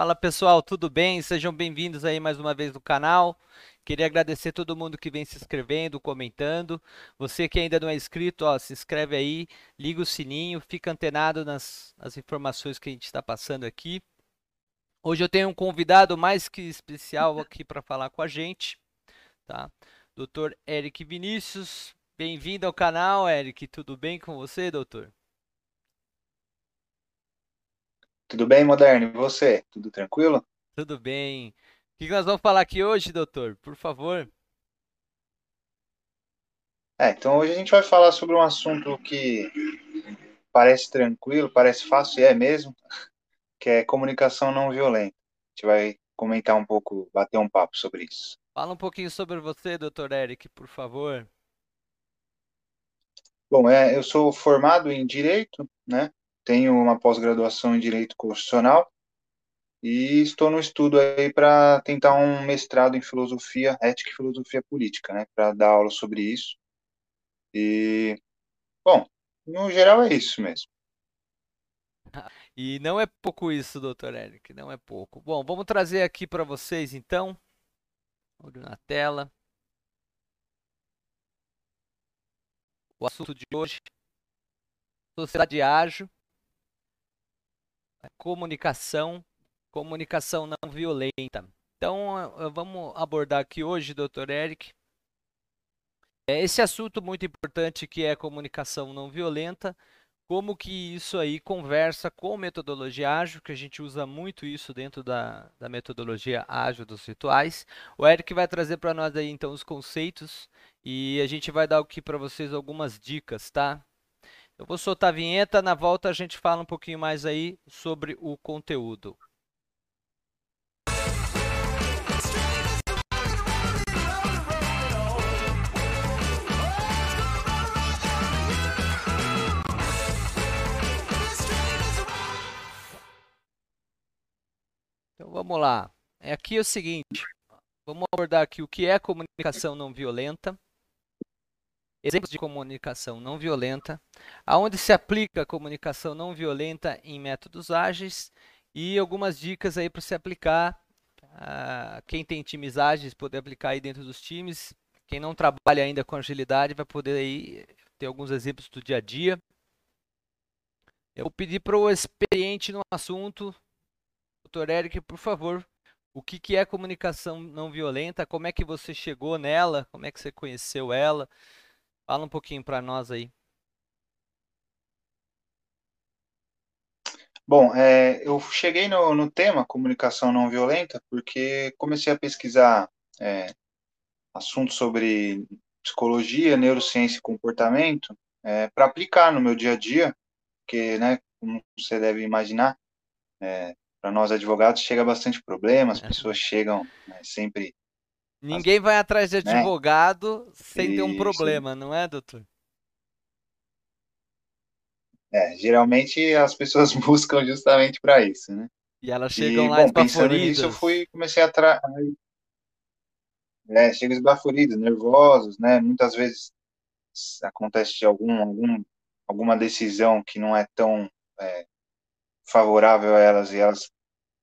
Fala pessoal, tudo bem? Sejam bem-vindos aí mais uma vez no canal. Queria agradecer todo mundo que vem se inscrevendo, comentando. Você que ainda não é inscrito, ó, se inscreve aí, liga o sininho, fica antenado nas, nas informações que a gente está passando aqui. Hoje eu tenho um convidado mais que especial aqui para falar com a gente, tá? Dr. Eric Vinícius, bem-vindo ao canal, Eric. Tudo bem com você, doutor? Tudo bem, Moderno? E você? Tudo tranquilo? Tudo bem. O que nós vamos falar aqui hoje, doutor? Por favor. É, então hoje a gente vai falar sobre um assunto que parece tranquilo, parece fácil, e é mesmo, que é comunicação não violenta. A gente vai comentar um pouco, bater um papo sobre isso. Fala um pouquinho sobre você, doutor Eric, por favor. Bom, é, eu sou formado em Direito, né? Tenho uma pós-graduação em Direito Constitucional e estou no estudo aí para tentar um mestrado em Filosofia, Ética e Filosofia Política, né, para dar aula sobre isso. E, bom, no geral é isso mesmo. E não é pouco isso, doutor Eric, não é pouco. Bom, vamos trazer aqui para vocês, então, olho na tela, o assunto de hoje, sociedade ágil, comunicação, comunicação não violenta. Então, vamos abordar aqui hoje, Dr. Eric, é esse assunto muito importante que é a comunicação não violenta, como que isso aí conversa com metodologia ágil, que a gente usa muito isso dentro da, da metodologia ágil dos rituais. O Eric vai trazer para nós aí então os conceitos e a gente vai dar aqui para vocês algumas dicas, tá? Eu vou soltar a vinheta, na volta a gente fala um pouquinho mais aí sobre o conteúdo. Então vamos lá. É aqui é o seguinte, vamos abordar aqui o que é comunicação não violenta exemplos de comunicação não violenta, aonde se aplica a comunicação não violenta em métodos ágeis e algumas dicas aí para se aplicar. Quem tem times ágeis poder aplicar aí dentro dos times. Quem não trabalha ainda com agilidade vai poder aí ter alguns exemplos do dia a dia. Eu vou pedir para o experiente no assunto, Dr. Eric, por favor, o que, que é comunicação não violenta? Como é que você chegou nela? Como é que você conheceu ela? Fala um pouquinho para nós aí. Bom, é, eu cheguei no, no, tema comunicação não violenta porque comecei a pesquisar é, assuntos sobre psicologia, neurociência e comportamento é, para aplicar no meu dia a dia, porque, né, como você deve imaginar, é, para nós advogados chega bastante problema, as é. pessoas chegam né, sempre Ninguém vai atrás de né? advogado né? sem ter um problema, não é, doutor? É, geralmente as pessoas buscam justamente para isso, né? E elas chegam e, lá bom, esbaforidas. Nisso, eu fui, comecei a tra... É, chegam esbaforidos, nervosos, né? Muitas vezes acontece algum, algum, alguma decisão que não é tão é, favorável a elas e elas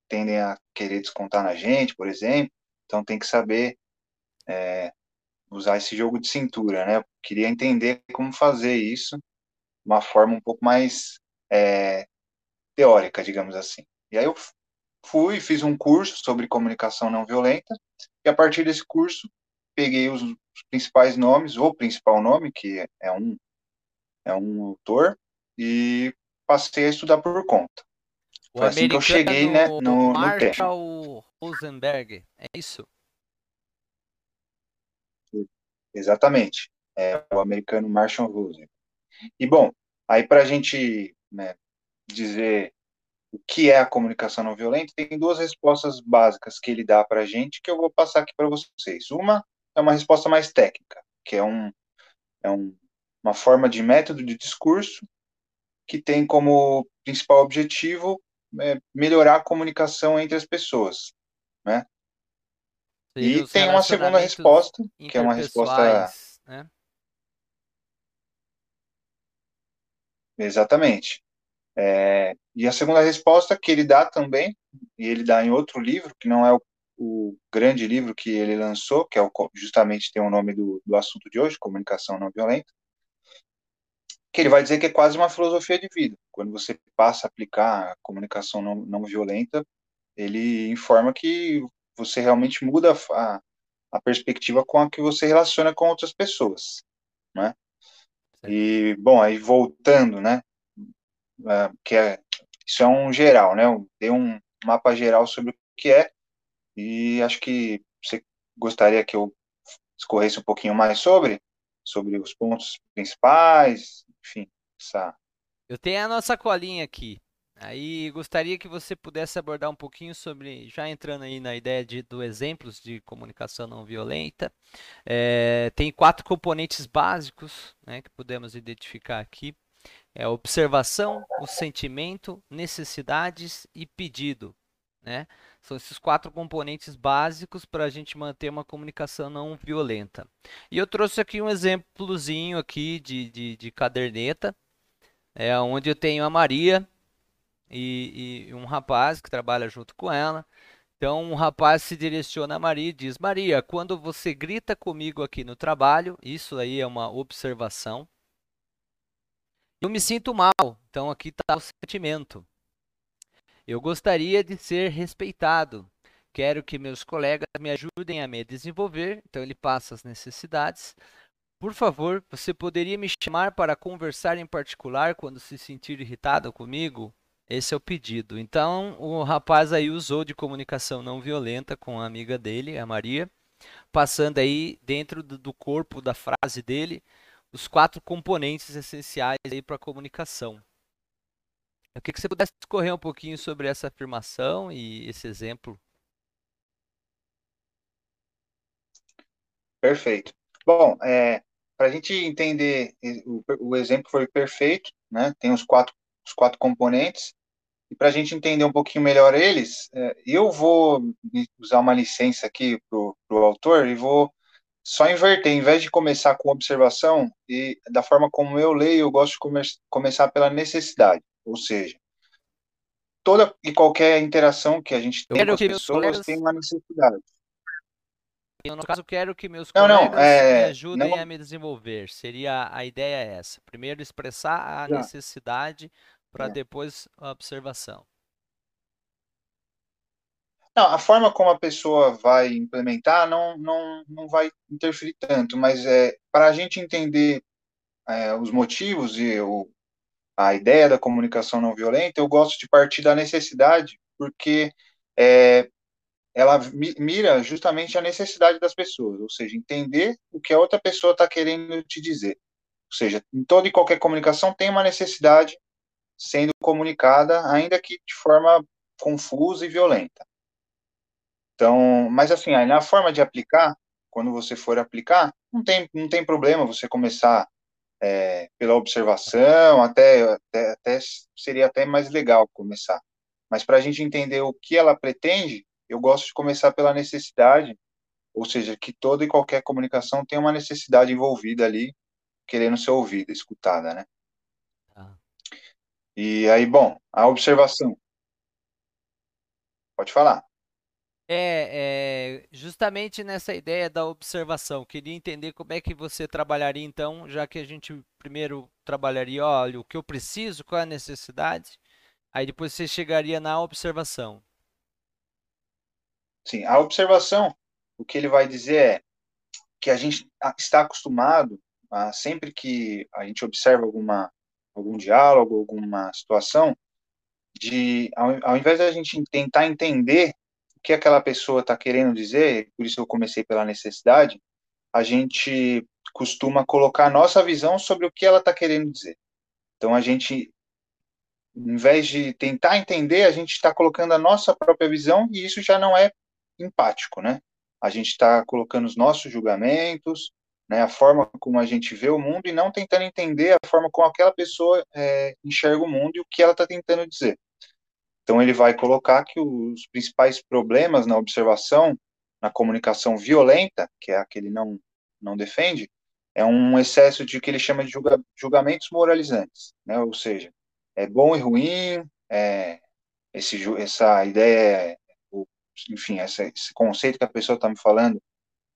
tendem a querer descontar na gente, por exemplo. Então tem que saber é, usar esse jogo de cintura, né? Eu queria entender como fazer isso de uma forma um pouco mais é, teórica, digamos assim. E aí eu fui, fiz um curso sobre comunicação não violenta, e a partir desse curso peguei os, principais nomes, ou o principal nome, que é um, é um autor, e passei a estudar por conta. O Foi assim que eu cheguei né, no, Marshall no Rosenberg, é isso? Exatamente. É o americano Marshall Rosenberg. E, bom, aí para a gente né, dizer o que é a comunicação não violenta, tem duas respostas básicas que ele dá para a gente que eu vou passar aqui para vocês. Uma é uma resposta mais técnica, que é, um, é um, uma forma de método de discurso que tem como principal objetivo é, melhorar a comunicação entre as pessoas, né? E tem uma segunda resposta, que é uma resposta. Né? Exatamente. É, e a segunda resposta que ele dá também e ele dá em outro livro, que não é o, o grande livro que ele lançou, que é o, justamente tem o nome do, do assunto de hoje, comunicação não violenta, que ele vai dizer que é quase uma filosofia de vida. Quando você passa a aplicar a comunicação não, não violenta, ele informa que você realmente muda a, a perspectiva com a que você relaciona com outras pessoas, né? E, bom, aí voltando, né, uh, que é, isso é um geral, né, eu dei um mapa geral sobre o que é, e acho que você gostaria que eu escorresse um pouquinho mais sobre, sobre os pontos principais, enfim, essa... Eu tenho a nossa colinha aqui. Aí gostaria que você pudesse abordar um pouquinho sobre, já entrando aí na ideia de, do exemplos de comunicação não violenta. É, tem quatro componentes básicos né, que podemos identificar aqui. É observação, o sentimento, necessidades e pedido. Né? São esses quatro componentes básicos para a gente manter uma comunicação não violenta. E eu trouxe aqui um exemplozinho aqui de, de, de caderneta, é, onde eu tenho a Maria, e, e um rapaz que trabalha junto com ela. Então, um rapaz se direciona a Maria e diz: Maria, quando você grita comigo aqui no trabalho, isso aí é uma observação. Eu me sinto mal. Então, aqui está o sentimento. Eu gostaria de ser respeitado. Quero que meus colegas me ajudem a me desenvolver. Então, ele passa as necessidades. Por favor, você poderia me chamar para conversar em particular quando se sentir irritado comigo? Esse é o pedido. Então, o rapaz aí usou de comunicação não violenta com a amiga dele, a Maria, passando aí dentro do corpo da frase dele os quatro componentes essenciais aí para a comunicação. Eu queria que você pudesse discorrer um pouquinho sobre essa afirmação e esse exemplo. Perfeito. Bom, é, para a gente entender, o, o exemplo foi perfeito, né? Tem os quatro, os quatro componentes. E para a gente entender um pouquinho melhor eles, é, eu vou usar uma licença aqui para o autor e vou só inverter. Em vez de começar com observação, e da forma como eu leio, eu gosto de come começar pela necessidade. Ou seja, toda e qualquer interação que a gente tem com as pessoas colegas... tem uma necessidade. Eu, no caso, quero que meus não, colegas não, é... me ajudem não... a me desenvolver. Seria a ideia é essa. Primeiro expressar a necessidade para é. depois a observação. Não, a forma como a pessoa vai implementar não, não, não vai interferir tanto, mas é, para a gente entender é, os motivos e o, a ideia da comunicação não violenta, eu gosto de partir da necessidade, porque é, ela mira justamente a necessidade das pessoas, ou seja, entender o que a outra pessoa está querendo te dizer. Ou seja, em toda e qualquer comunicação tem uma necessidade sendo comunicada, ainda que de forma confusa e violenta. Então, mas assim, aí na forma de aplicar, quando você for aplicar, não tem, não tem problema você começar é, pela observação, até, até, até seria até mais legal começar. Mas para a gente entender o que ela pretende, eu gosto de começar pela necessidade, ou seja, que toda e qualquer comunicação tem uma necessidade envolvida ali, querendo ser ouvida, escutada, né? E aí, bom, a observação. Pode falar. É, é, justamente nessa ideia da observação, queria entender como é que você trabalharia então, já que a gente primeiro trabalharia, olha, o que eu preciso, qual é a necessidade, aí depois você chegaria na observação. Sim, a observação, o que ele vai dizer é que a gente está acostumado, a, sempre que a gente observa alguma algum diálogo, alguma situação, de ao, ao invés da gente tentar entender o que aquela pessoa está querendo dizer, por isso eu comecei pela necessidade, a gente costuma colocar a nossa visão sobre o que ela está querendo dizer. Então a gente, em vez de tentar entender, a gente está colocando a nossa própria visão e isso já não é empático, né? A gente está colocando os nossos julgamentos, né, a forma como a gente vê o mundo e não tentando entender a forma como aquela pessoa é, enxerga o mundo e o que ela está tentando dizer. Então ele vai colocar que os principais problemas na observação, na comunicação violenta, que é a que ele não, não defende, é um excesso de que ele chama de julga, julgamentos moralizantes, né, ou seja, é bom e ruim, é, esse, essa ideia, enfim, essa, esse conceito que a pessoa está me falando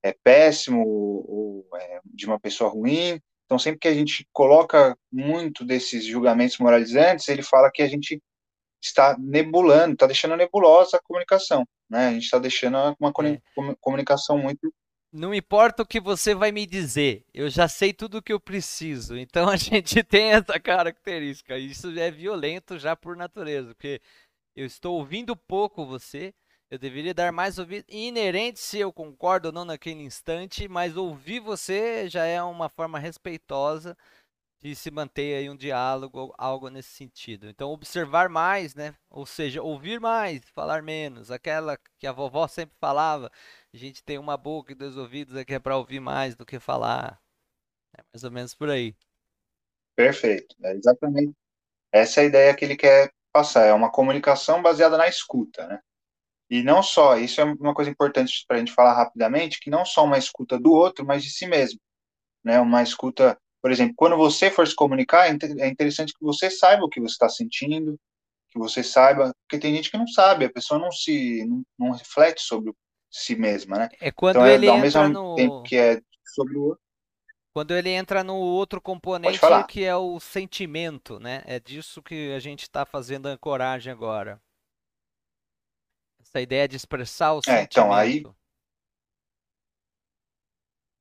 é péssimo ou, ou é de uma pessoa ruim. Então, sempre que a gente coloca muito desses julgamentos moralizantes, ele fala que a gente está nebulando, está deixando nebulosa a comunicação, né? A gente está deixando uma é. comunicação muito não importa o que você vai me dizer, eu já sei tudo o que eu preciso. Então a gente tem essa característica. Isso é violento já por natureza, porque eu estou ouvindo pouco você, eu deveria dar mais ouvido, inerente se eu concordo ou não naquele instante, mas ouvir você já é uma forma respeitosa de se manter aí um diálogo, algo nesse sentido. Então, observar mais, né? Ou seja, ouvir mais, falar menos. Aquela que a vovó sempre falava, a gente tem uma boca e dois ouvidos aqui é para ouvir mais do que falar. É mais ou menos por aí. Perfeito. É exatamente. Essa é a ideia que ele quer passar. É uma comunicação baseada na escuta, né? E não só, isso é uma coisa importante para a gente falar rapidamente, que não só uma escuta do outro, mas de si mesmo. Né? Uma escuta, por exemplo, quando você for se comunicar, é, é interessante que você saiba o que você está sentindo, que você saiba, porque tem gente que não sabe, a pessoa não se não, não reflete sobre si mesma, né? É quando então, ele é, ao mesmo no... tempo que é sobre o outro. Quando ele entra no outro componente que é o sentimento, né? É disso que a gente está fazendo a ancoragem agora. Essa ideia de expressar o é, sentimento. Então, aí,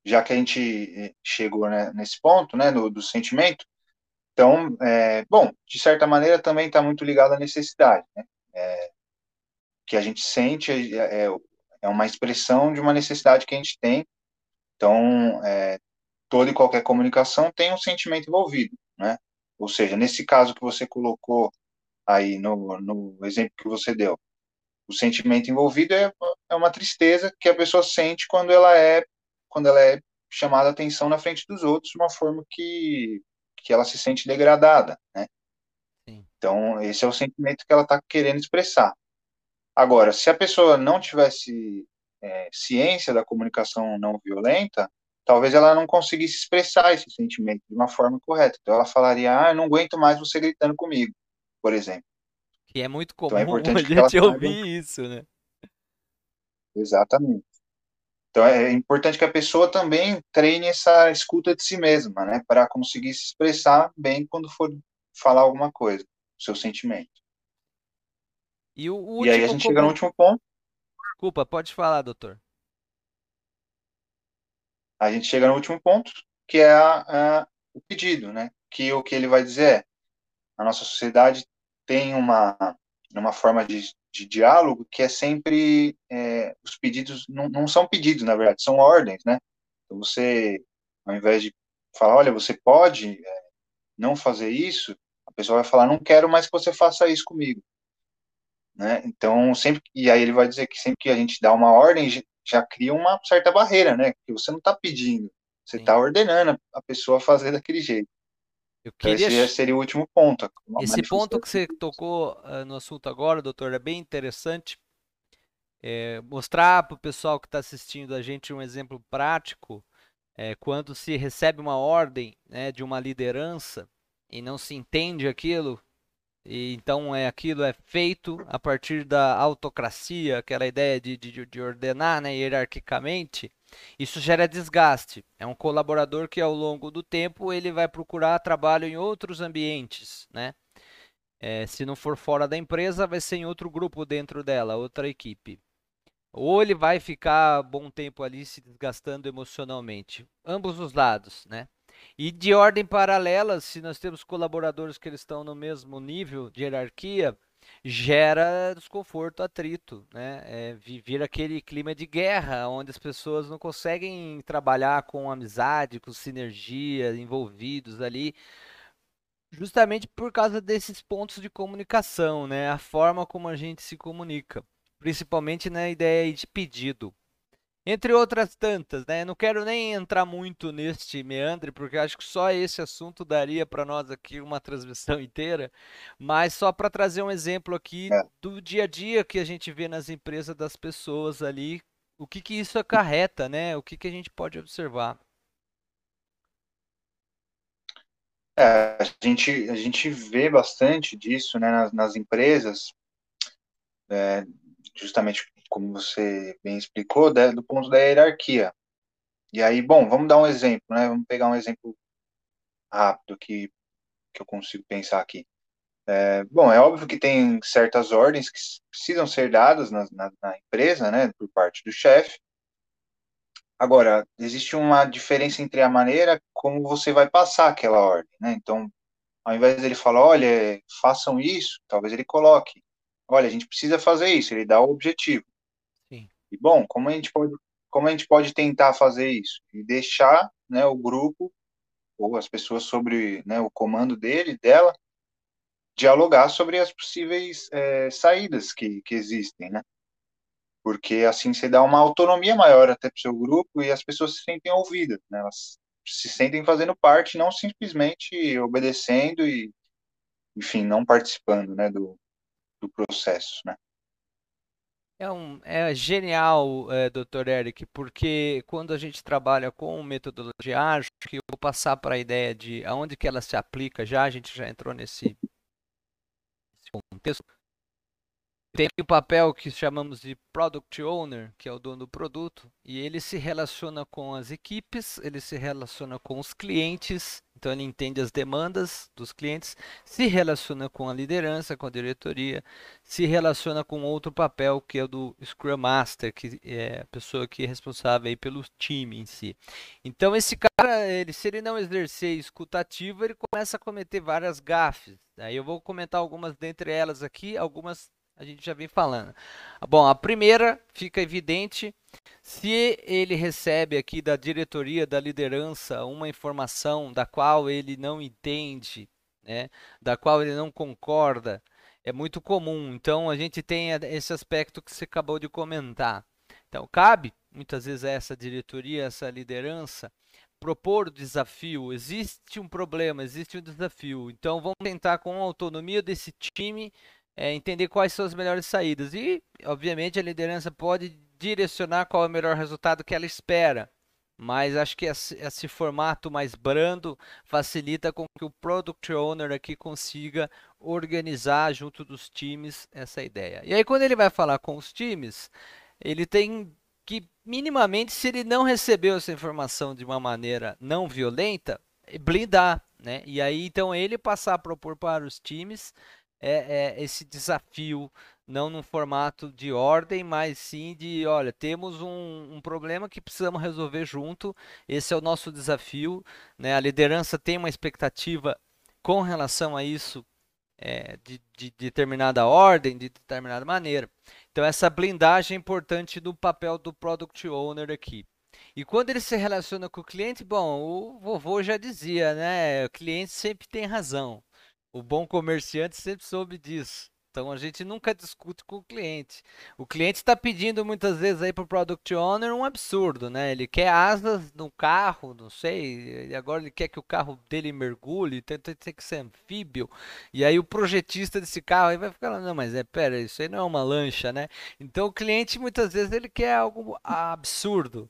já que a gente eh, chegou né, nesse ponto, né, do, do sentimento, então, é, bom, de certa maneira também está muito ligado à necessidade, né? É, que a gente sente é, é, é uma expressão de uma necessidade que a gente tem. Então, é, toda e qualquer comunicação tem um sentimento envolvido, né? Ou seja, nesse caso que você colocou aí no, no exemplo que você deu, o sentimento envolvido é, é uma tristeza que a pessoa sente quando ela é quando ela é chamada a atenção na frente dos outros de uma forma que que ela se sente degradada, né? Sim. Então esse é o sentimento que ela está querendo expressar. Agora, se a pessoa não tivesse é, ciência da comunicação não violenta, talvez ela não conseguisse expressar esse sentimento de uma forma correta. Então, ela falaria: Ah, eu não aguento mais você gritando comigo, por exemplo. Que é muito comum então, é importante a gente ouvir saiba... isso, né? Exatamente. Então, é importante que a pessoa também treine essa escuta de si mesma, né? Para conseguir se expressar bem quando for falar alguma coisa, seu sentimento. E, o último e aí a gente chega no último ponto. Desculpa, pode falar, doutor. A gente chega no último ponto, que é a, a, o pedido, né? Que o que ele vai dizer é: a nossa sociedade tem uma, uma forma de, de diálogo que é sempre é, os pedidos não, não são pedidos, na verdade, são ordens, né? Então você, ao invés de falar, olha, você pode é, não fazer isso, a pessoa vai falar, não quero mais que você faça isso comigo. Né? Então, sempre e aí ele vai dizer que sempre que a gente dá uma ordem, já cria uma certa barreira, né? Que você não está pedindo, você está ordenando a pessoa fazer daquele jeito. Eu então, queria... Então, esse seria o último ponto. Esse ponto que você tocou uh, no assunto agora, doutor, é bem interessante. É, mostrar para o pessoal que está assistindo a gente um exemplo prático. É, quando se recebe uma ordem né, de uma liderança e não se entende aquilo, e, então é aquilo é feito a partir da autocracia, aquela ideia de, de, de ordenar né, hierarquicamente. Isso gera desgaste. É um colaborador que ao longo do tempo ele vai procurar trabalho em outros ambientes, né? É, se não for fora da empresa, vai ser em outro grupo dentro dela, outra equipe. Ou ele vai ficar bom tempo ali se desgastando emocionalmente. Ambos os lados, né? E de ordem paralela, se nós temos colaboradores que eles estão no mesmo nível de hierarquia, gera desconforto, atrito, né? É, aquele clima de guerra, onde as pessoas não conseguem trabalhar com amizade, com sinergia, envolvidos ali, justamente por causa desses pontos de comunicação, né? A forma como a gente se comunica, principalmente na ideia de pedido. Entre outras tantas, né? Não quero nem entrar muito neste meandre, porque acho que só esse assunto daria para nós aqui uma transmissão inteira, mas só para trazer um exemplo aqui é. do dia a dia que a gente vê nas empresas das pessoas ali, o que que isso acarreta, né? O que que a gente pode observar. É, a gente, a gente vê bastante disso né, nas, nas empresas, é, justamente como você bem explicou, né, do ponto da hierarquia. E aí, bom, vamos dar um exemplo, né? Vamos pegar um exemplo rápido que, que eu consigo pensar aqui. É, bom, é óbvio que tem certas ordens que precisam ser dadas na, na, na empresa, né, por parte do chefe. Agora, existe uma diferença entre a maneira como você vai passar aquela ordem, né? Então, ao invés dele falar, olha, façam isso, talvez ele coloque, olha, a gente precisa fazer isso, ele dá o objetivo. E bom, como a gente pode, como a gente pode tentar fazer isso e deixar, né, o grupo ou as pessoas sobre, né, o comando dele, dela, dialogar sobre as possíveis é, saídas que, que existem, né? Porque assim você dá uma autonomia maior até para o seu grupo e as pessoas se sentem ouvidas, né? Elas se sentem fazendo parte, não simplesmente obedecendo e, enfim, não participando, né, do, do processo, né? É, um, é genial, é, Dr. Eric, porque quando a gente trabalha com metodologia ágil, que eu vou passar para a ideia de aonde que ela se aplica já, a gente já entrou nesse, nesse contexto, tem o papel que chamamos de Product Owner, que é o dono do produto, e ele se relaciona com as equipes, ele se relaciona com os clientes, então ele entende as demandas dos clientes, se relaciona com a liderança, com a diretoria, se relaciona com outro papel que é o do Scrum Master, que é a pessoa que é responsável pelo time em si. Então esse cara, ele, se ele não exercer escutativa, ele começa a cometer várias gafes. Aí eu vou comentar algumas dentre elas aqui, algumas a gente já vem falando. Bom, a primeira fica evidente se ele recebe aqui da diretoria, da liderança, uma informação da qual ele não entende, né, da qual ele não concorda, é muito comum. Então a gente tem esse aspecto que você acabou de comentar. Então cabe muitas vezes a essa diretoria, essa liderança, propor o desafio. Existe um problema, existe um desafio. Então vamos tentar com a autonomia desse time é, entender quais são as melhores saídas. E, obviamente, a liderança pode direcionar qual é o melhor resultado que ela espera. Mas acho que esse, esse formato mais brando facilita com que o Product Owner aqui consiga organizar junto dos times essa ideia. E aí, quando ele vai falar com os times, ele tem que, minimamente, se ele não recebeu essa informação de uma maneira não violenta, blindar. Né? E aí, então, ele passar a propor para os times é, é esse desafio, não num formato de ordem, mas sim de, olha, temos um, um, problema que precisamos resolver junto, esse é o nosso desafio, né? A liderança tem uma expectativa com relação a isso é, de, de, determinada ordem, de determinada maneira. Então essa blindagem é importante do papel do Product Owner aqui. E quando ele se relaciona com o cliente, bom, o vovô já dizia, né? O cliente sempre tem razão. O bom comerciante sempre soube disso. Então a gente nunca discute com o cliente. O cliente está pedindo muitas vezes aí para o product owner um absurdo, né? Ele quer asas no carro, não sei. E agora ele quer que o carro dele mergulhe, tem, tem, tem que ser anfíbio. E aí o projetista desse carro aí vai ficar, não, mas é pera, isso aí não é uma lancha, né? Então o cliente muitas vezes ele quer algo absurdo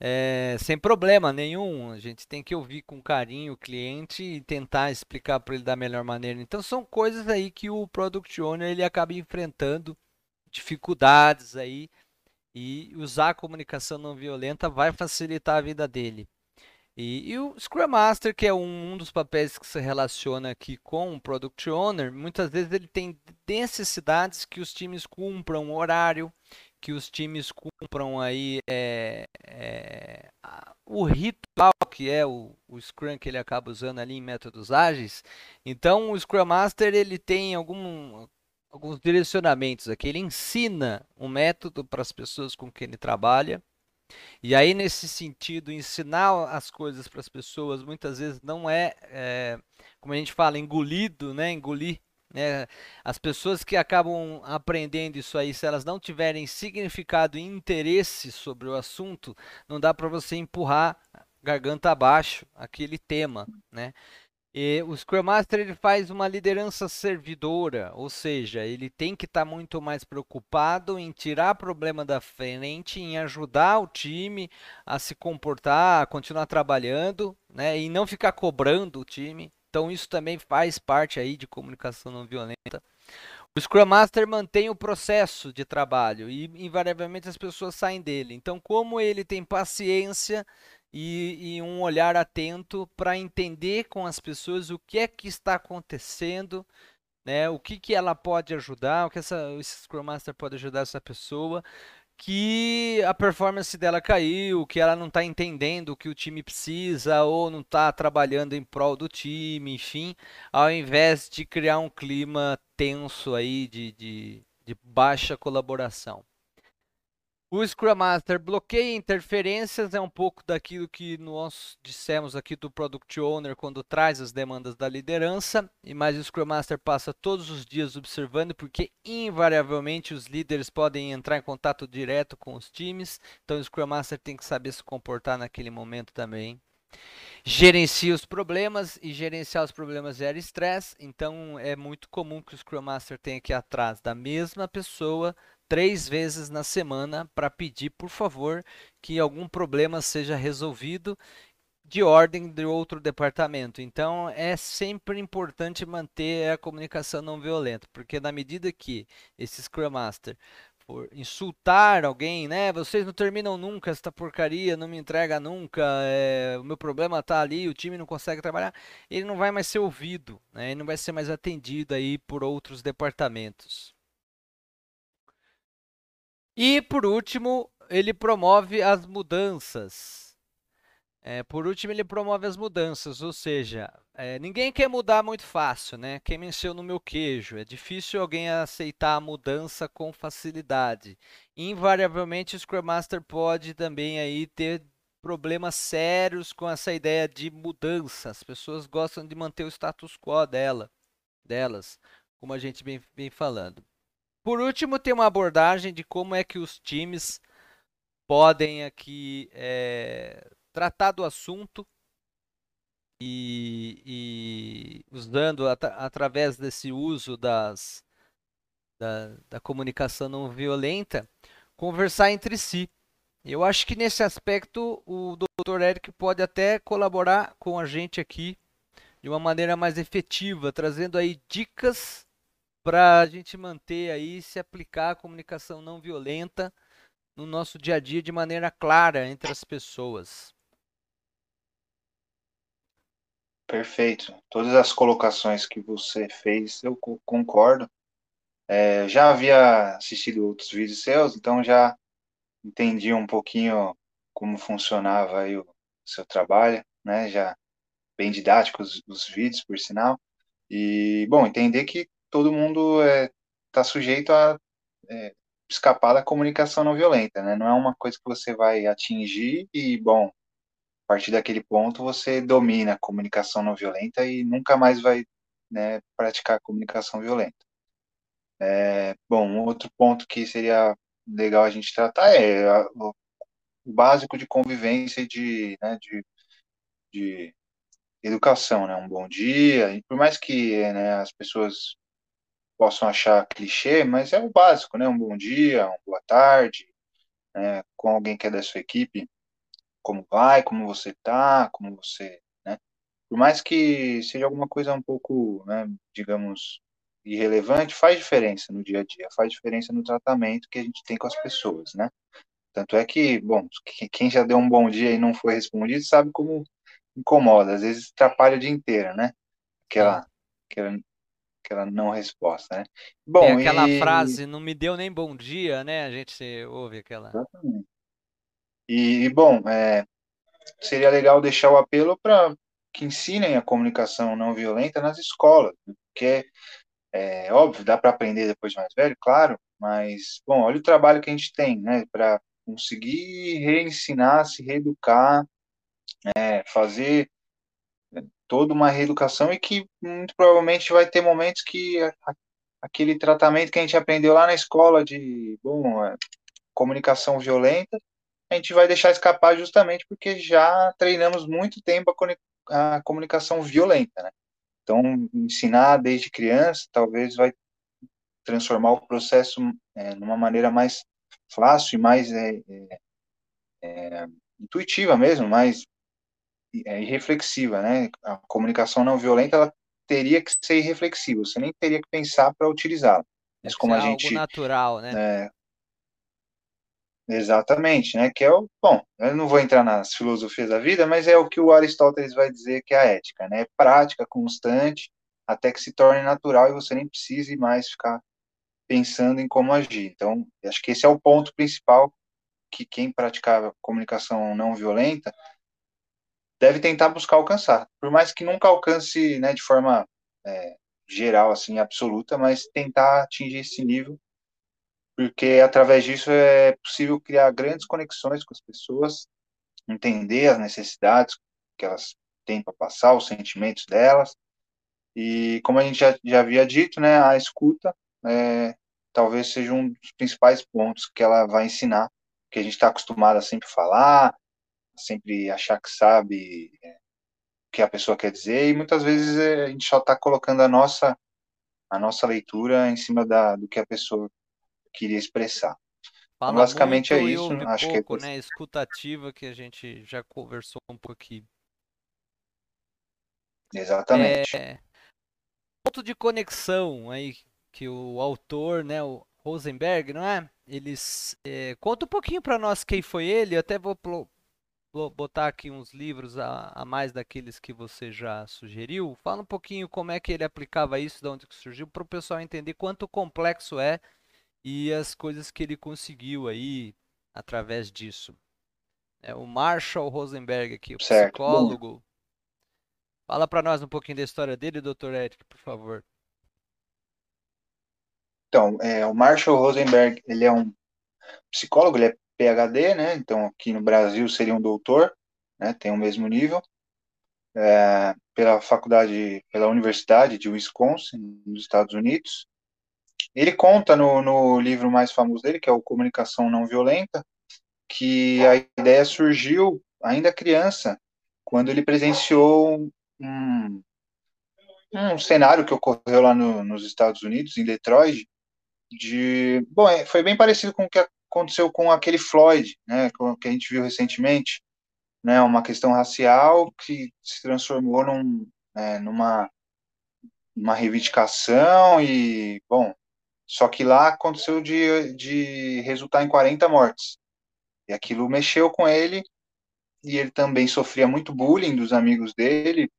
é, sem problema nenhum. A gente tem que ouvir com carinho o cliente e tentar explicar para ele da melhor maneira. Então são coisas aí que o product owner ele acaba enfrentando dificuldades aí e usar a comunicação não violenta vai facilitar a vida dele. E, e, o Scrum Master, que é um, um, dos papéis que se relaciona aqui com o Product Owner, muitas vezes ele tem necessidades que os times cumpram horário, que os times cumpram aí é, é, o ritual que é o, o, Scrum que ele acaba usando ali em métodos ágeis. Então o Scrum Master ele tem algum, alguns direcionamentos aqui. Ele ensina um método para as pessoas com quem ele trabalha. E aí, nesse sentido, ensinar as coisas para as pessoas muitas vezes não é, é, como a gente fala, engolido, né? Engolir né? As pessoas que acabam aprendendo isso aí, se elas não tiverem significado e interesse sobre o assunto, não dá para você empurrar garganta abaixo aquele tema, né? E o Scrum Master ele faz uma liderança servidora, ou seja, ele tem que estar tá muito mais preocupado em tirar problema da frente, em ajudar o time a se comportar, a continuar trabalhando, né? E não ficar cobrando o time. Então isso também faz parte aí de comunicação não violenta. O Scrum Master mantém o processo de trabalho e invariavelmente as pessoas saem dele. Então, como ele tem paciência e, e um olhar atento para entender com as pessoas o que é que está acontecendo, né? O que, que ela pode ajudar, o que essa, esse Scrum Master pode ajudar essa pessoa, que a performance dela caiu, que ela não está entendendo o que o time precisa ou não está trabalhando em prol do time, enfim, ao invés de criar um clima tenso aí de, de, de baixa colaboração. O Scrum Master bloqueia interferências, é um pouco daquilo que nós dissemos aqui do Product Owner quando traz as demandas da liderança, e mais o Scrum Master passa todos os dias observando, porque invariavelmente os líderes podem entrar em contato direto com os times, então o Scrum Master tem que saber se comportar naquele momento também. Gerencia os problemas e gerenciar os problemas gera estresse, então é muito comum que o Scrum Master tenha que ir atrás da mesma pessoa três vezes na semana para pedir, por favor, que algum problema seja resolvido de ordem de outro departamento. Então é sempre importante manter a comunicação não violenta, porque na medida que esse Scrum Master for insultar alguém, né? Vocês não terminam nunca esta porcaria, não me entrega nunca, é, o meu problema está ali, o time não consegue trabalhar, ele não vai mais ser ouvido, né? Ele não vai ser mais atendido aí por outros departamentos. E por último, ele promove as mudanças. É, por último, ele promove as mudanças, ou seja, é, ninguém quer mudar muito fácil, né? Quem mexeu no meu queijo. É difícil alguém aceitar a mudança com facilidade. Invariavelmente, o Scrum Master pode também aí ter problemas sérios com essa ideia de mudança. As pessoas gostam de manter o status quo dela, delas, como a gente vem, vem falando. Por último, tem uma abordagem de como é que os times podem aqui é, tratar do assunto e, e usando at através desse uso das, da, da comunicação não violenta, conversar entre si. Eu acho que nesse aspecto o Dr. Eric pode até colaborar com a gente aqui de uma maneira mais efetiva, trazendo aí dicas para a gente manter aí, se aplicar a comunicação não violenta no nosso dia a dia de maneira clara entre as pessoas. Perfeito. Todas as colocações que você fez, eu concordo. É, já havia assistido outros vídeos seus, então já entendi um pouquinho como funcionava aí o seu trabalho, né? Já bem didáticos os vídeos, por sinal. E, bom, entender que todo mundo está é, tá sujeito a é, escapar da comunicação não violenta, né? Não é uma coisa que você vai atingir e, bom, a partir daquele ponto você domina a comunicação não violenta e nunca mais vai né, praticar a comunicação violenta. É, bom, outro ponto que seria legal a gente tratar é a, o, básico de convivência e de, né, de, de educação, né? Um bom dia, por mais que né, as pessoas possam achar clichê, mas é o básico, né? Um bom dia, uma boa tarde, né? com alguém que é da sua equipe, como vai, como você tá, como você, né? Por mais que seja alguma coisa um pouco, né, digamos, irrelevante, faz diferença no dia a dia, faz diferença no tratamento que a gente tem com as pessoas, né? Tanto é que, bom, quem já deu um bom dia e não foi respondido sabe como incomoda, às vezes atrapalha o dia inteiro, né? Aquela, aquela aquela não resposta, né? Bom, é aquela e... frase, não me deu nem bom dia, né? A gente ouve aquela. Exatamente. E, bom, é, seria legal deixar o apelo para que ensinem a comunicação não violenta nas escolas, né? porque é óbvio, dá para aprender depois de mais velho, claro, mas, bom, olha o trabalho que a gente tem, né, para conseguir reensinar, se reeducar, é, fazer toda uma reeducação e que muito provavelmente vai ter momentos que a, aquele tratamento que a gente aprendeu lá na escola de bom, é, comunicação violenta, a gente vai deixar escapar justamente porque já treinamos muito tempo a, a comunicação violenta, né? Então, ensinar desde criança talvez vai transformar o processo é, numa maneira mais fácil e mais é, é, é intuitiva mesmo, mais é, irreflexiva, né? A comunicação não violenta ela teria que ser irreflexiva, você nem teria que pensar para utilizá-la. Mas como a gente. natural, né? É, exatamente, né? Que é o. Bom, eu não vou entrar nas filosofias da vida, mas é o que o Aristóteles vai dizer que é a ética, né? Prática constante até que se torne natural e você nem precise mais ficar pensando em como agir. Então, acho que esse é o ponto principal que quem praticar comunicação não violenta deve tentar buscar alcançar, por mais que nunca alcance, né, de forma é, geral, assim, absoluta, mas tentar atingir esse nível, porque através disso é possível criar grandes conexões com as pessoas, entender as necessidades que elas têm para passar, os sentimentos delas, e como a gente já, já havia dito, né, a escuta é, talvez seja um dos principais pontos que ela vai ensinar, que a gente está acostumado a sempre falar, sempre achar que sabe é, o que a pessoa quer dizer, e muitas vezes é, a gente só está colocando a nossa, a nossa leitura em cima da, do que a pessoa queria expressar. Fala então, basicamente é isso. Acho pouco, que é... né? Escutativa que a gente já conversou um pouco aqui. Exatamente. É... Ponto de conexão aí que o autor, né, o Rosenberg, não é? Eles é, conta um pouquinho para nós quem foi ele. Eu até vou botar aqui uns livros a, a, mais daqueles que você já sugeriu. Fala um pouquinho como é que ele aplicava isso, de onde que surgiu, para o pessoal entender quanto complexo é e as coisas que ele conseguiu aí através disso. É o Marshall Rosenberg aqui, o certo. psicólogo. Fala para nós um pouquinho da história dele, Dr. Eric, por favor. Então, é, o Marshall Rosenberg, ele é um psicólogo, ele é PhD, né? Então, aqui no Brasil seria um doutor, né? Tem o mesmo nível. É, pela faculdade, pela Universidade de Wisconsin, nos Estados Unidos. Ele conta no, no livro mais famoso dele, que é o Comunicação Não Violenta, que a ideia surgiu ainda criança, quando ele presenciou um, um cenário que ocorreu lá no, nos Estados Unidos, em Detroit, de, bom, é, foi bem parecido com o que aconteceu com aquele Floyd, né, que a gente viu recentemente, né, uma questão racial que se transformou num, é, numa uma reivindicação e, bom, só que lá aconteceu de, de resultar em 40 mortes. E aquilo mexeu com ele e ele também sofria muito bullying dos amigos dele,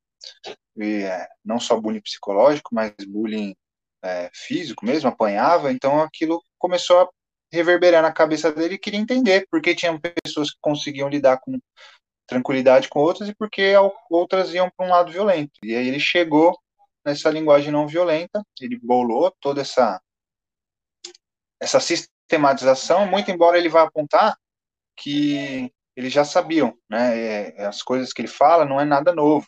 e, é, não só bullying psicológico, mas bullying é, físico mesmo, apanhava, então aquilo começou a reverberar na cabeça dele e queria entender porque tinha pessoas que conseguiam lidar com tranquilidade com outras e porque outras iam para um lado violento. E aí ele chegou nessa linguagem não violenta, ele bolou toda essa essa sistematização, muito embora ele vá apontar que eles já sabiam, né? É, as coisas que ele fala não é nada novo.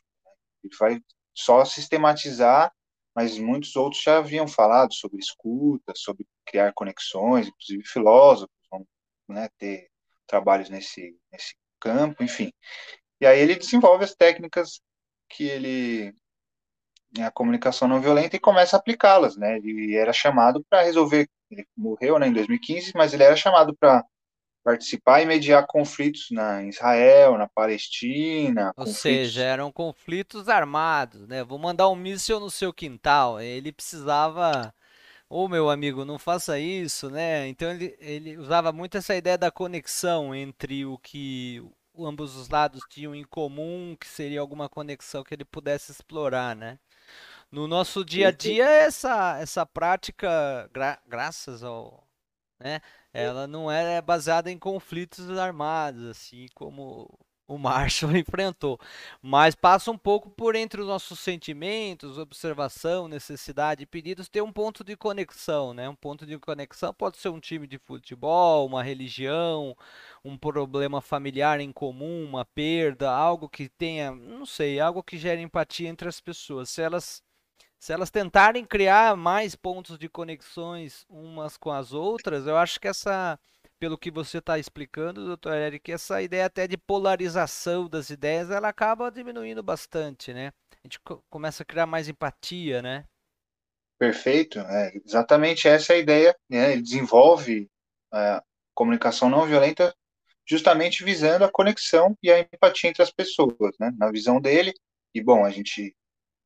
Ele vai só sistematizar mas muitos outros já haviam falado sobre escuta, sobre criar conexões, inclusive filósofos vão né, ter trabalhos nesse, nesse campo, enfim. E aí ele desenvolve as técnicas que ele a comunicação não violenta e começa a aplicá-las, né? Ele era chamado para resolver, ele morreu, né, em 2015, mas ele era chamado para participar e mediar conflitos na Israel, na Palestina. Ou conflitos... seja, eram conflitos armados, né? Vou mandar um míssil no seu quintal. Ele precisava. Ô oh, meu amigo, não faça isso, né? Então ele, ele usava muito essa ideia da conexão entre o que ambos os lados tinham em comum, que seria alguma conexão que ele pudesse explorar, né? No nosso dia a dia, essa, essa prática, gra graças ao. Né? Ela não é baseada em conflitos armados, assim como o Marshall enfrentou, mas passa um pouco por entre os nossos sentimentos, observação, necessidade pedidos, ter um ponto de conexão, né? Um ponto de conexão pode ser um time de futebol, uma religião, um problema familiar em comum, uma perda, algo que tenha, não sei, algo que gere empatia entre as pessoas. Se elas se elas tentarem criar mais pontos de conexões umas com as outras, eu acho que essa, pelo que você está explicando, doutor Eric, essa ideia até de polarização das ideias, ela acaba diminuindo bastante, né? A gente começa a criar mais empatia, né? Perfeito, é, exatamente essa é a ideia. Né? Ele desenvolve a comunicação não violenta justamente visando a conexão e a empatia entre as pessoas, né? Na visão dele, e bom, a gente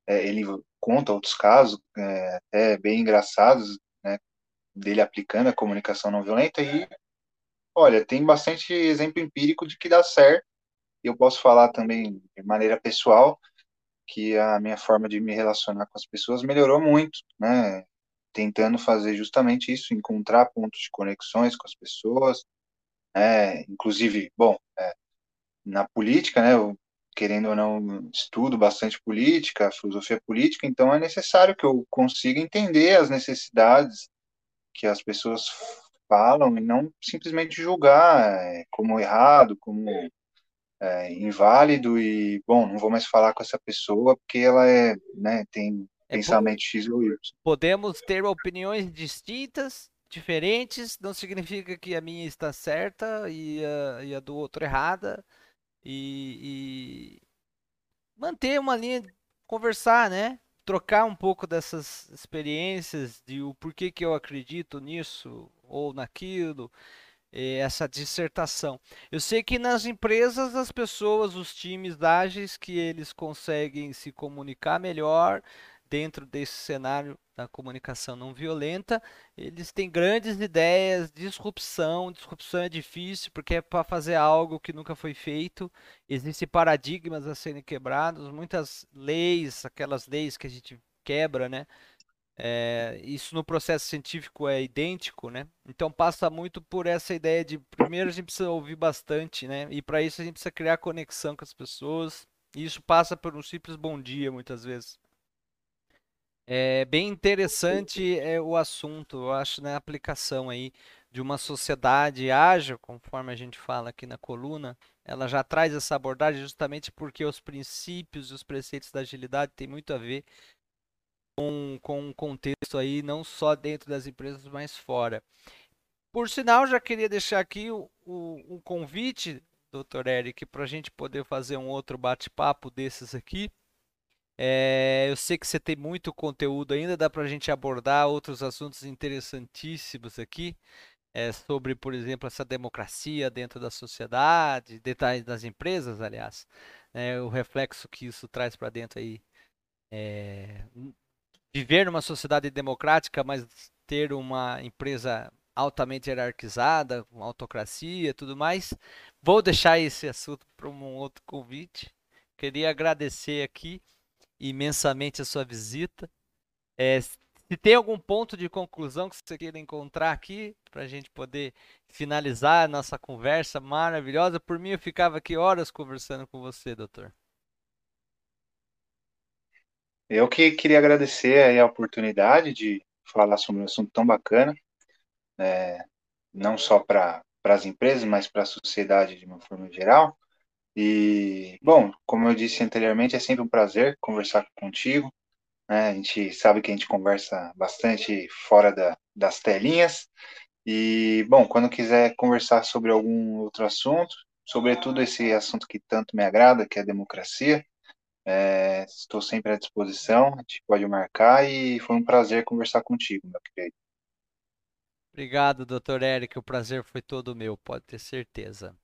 é, ele conta outros casos, é, até bem engraçados, né, dele aplicando a comunicação não violenta e, olha, tem bastante exemplo empírico de que dá certo. Eu posso falar também de maneira pessoal que a minha forma de me relacionar com as pessoas melhorou muito, né? Tentando fazer justamente isso, encontrar pontos de conexões com as pessoas, né? Inclusive, bom, é, na política, né? Eu, querendo ou não, estudo bastante política, filosofia política, então é necessário que eu consiga entender as necessidades que as pessoas falam e não simplesmente julgar é, como errado, como é, inválido e, bom, não vou mais falar com essa pessoa porque ela é, né, tem é pensamento X ou Y. Podemos ter opiniões distintas, diferentes, não significa que a minha está certa e a, e a do outro errada e, e manter uma linha, conversar, né? Trocar um pouco dessas experiências de o porquê que eu acredito nisso ou naquilo, essa dissertação. Eu sei que nas empresas as pessoas, os times ágeis, que eles conseguem se comunicar melhor, dentro desse cenário da comunicação não violenta, eles têm grandes ideias, disrupção, disrupção é difícil porque é para fazer algo que nunca foi feito, existem paradigmas a serem quebrados, muitas leis, aquelas leis que a gente quebra, né? É, isso no processo científico é idêntico, né? Então passa muito por essa ideia de primeiro a gente precisa ouvir bastante, né? E para isso a gente precisa criar conexão com as pessoas. E isso passa por um simples bom dia muitas vezes. É bem interessante é, o assunto, eu acho, na né, aplicação aí de uma sociedade ágil, conforme a gente fala aqui na coluna, ela já traz essa abordagem justamente porque os princípios e os preceitos da agilidade têm muito a ver com, com um contexto aí, não só dentro das empresas, mas fora. Por sinal, já queria deixar aqui o, o, o convite, doutor Eric, para a gente poder fazer um outro bate-papo desses aqui. É, eu sei que você tem muito conteúdo ainda, dá para a gente abordar outros assuntos interessantíssimos aqui, é, sobre, por exemplo, essa democracia dentro da sociedade, detalhes das empresas, aliás, né, o reflexo que isso traz para dentro aí. É, viver numa sociedade democrática, mas ter uma empresa altamente hierarquizada, com autocracia e tudo mais. Vou deixar esse assunto para um outro convite. Queria agradecer aqui imensamente a sua visita. É, se tem algum ponto de conclusão que você queira encontrar aqui, para a gente poder finalizar a nossa conversa maravilhosa, por mim eu ficava aqui horas conversando com você, doutor. Eu que queria agradecer a oportunidade de falar sobre um assunto tão bacana, é, não só para as empresas, mas para a sociedade de uma forma geral. E, bom, como eu disse anteriormente, é sempre um prazer conversar contigo. Né? A gente sabe que a gente conversa bastante fora da, das telinhas. E, bom, quando quiser conversar sobre algum outro assunto, sobretudo esse assunto que tanto me agrada, que é a democracia, é, estou sempre à disposição, a gente pode marcar e foi um prazer conversar contigo, meu querido. Obrigado, doutor Eric, o prazer foi todo meu, pode ter certeza.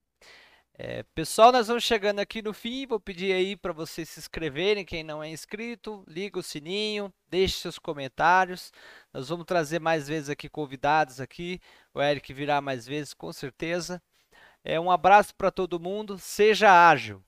É, pessoal, nós vamos chegando aqui no fim. Vou pedir aí para vocês se inscreverem, quem não é inscrito, liga o sininho, deixe seus comentários. Nós vamos trazer mais vezes aqui convidados aqui. O Eric virá mais vezes, com certeza. É um abraço para todo mundo. Seja ágil.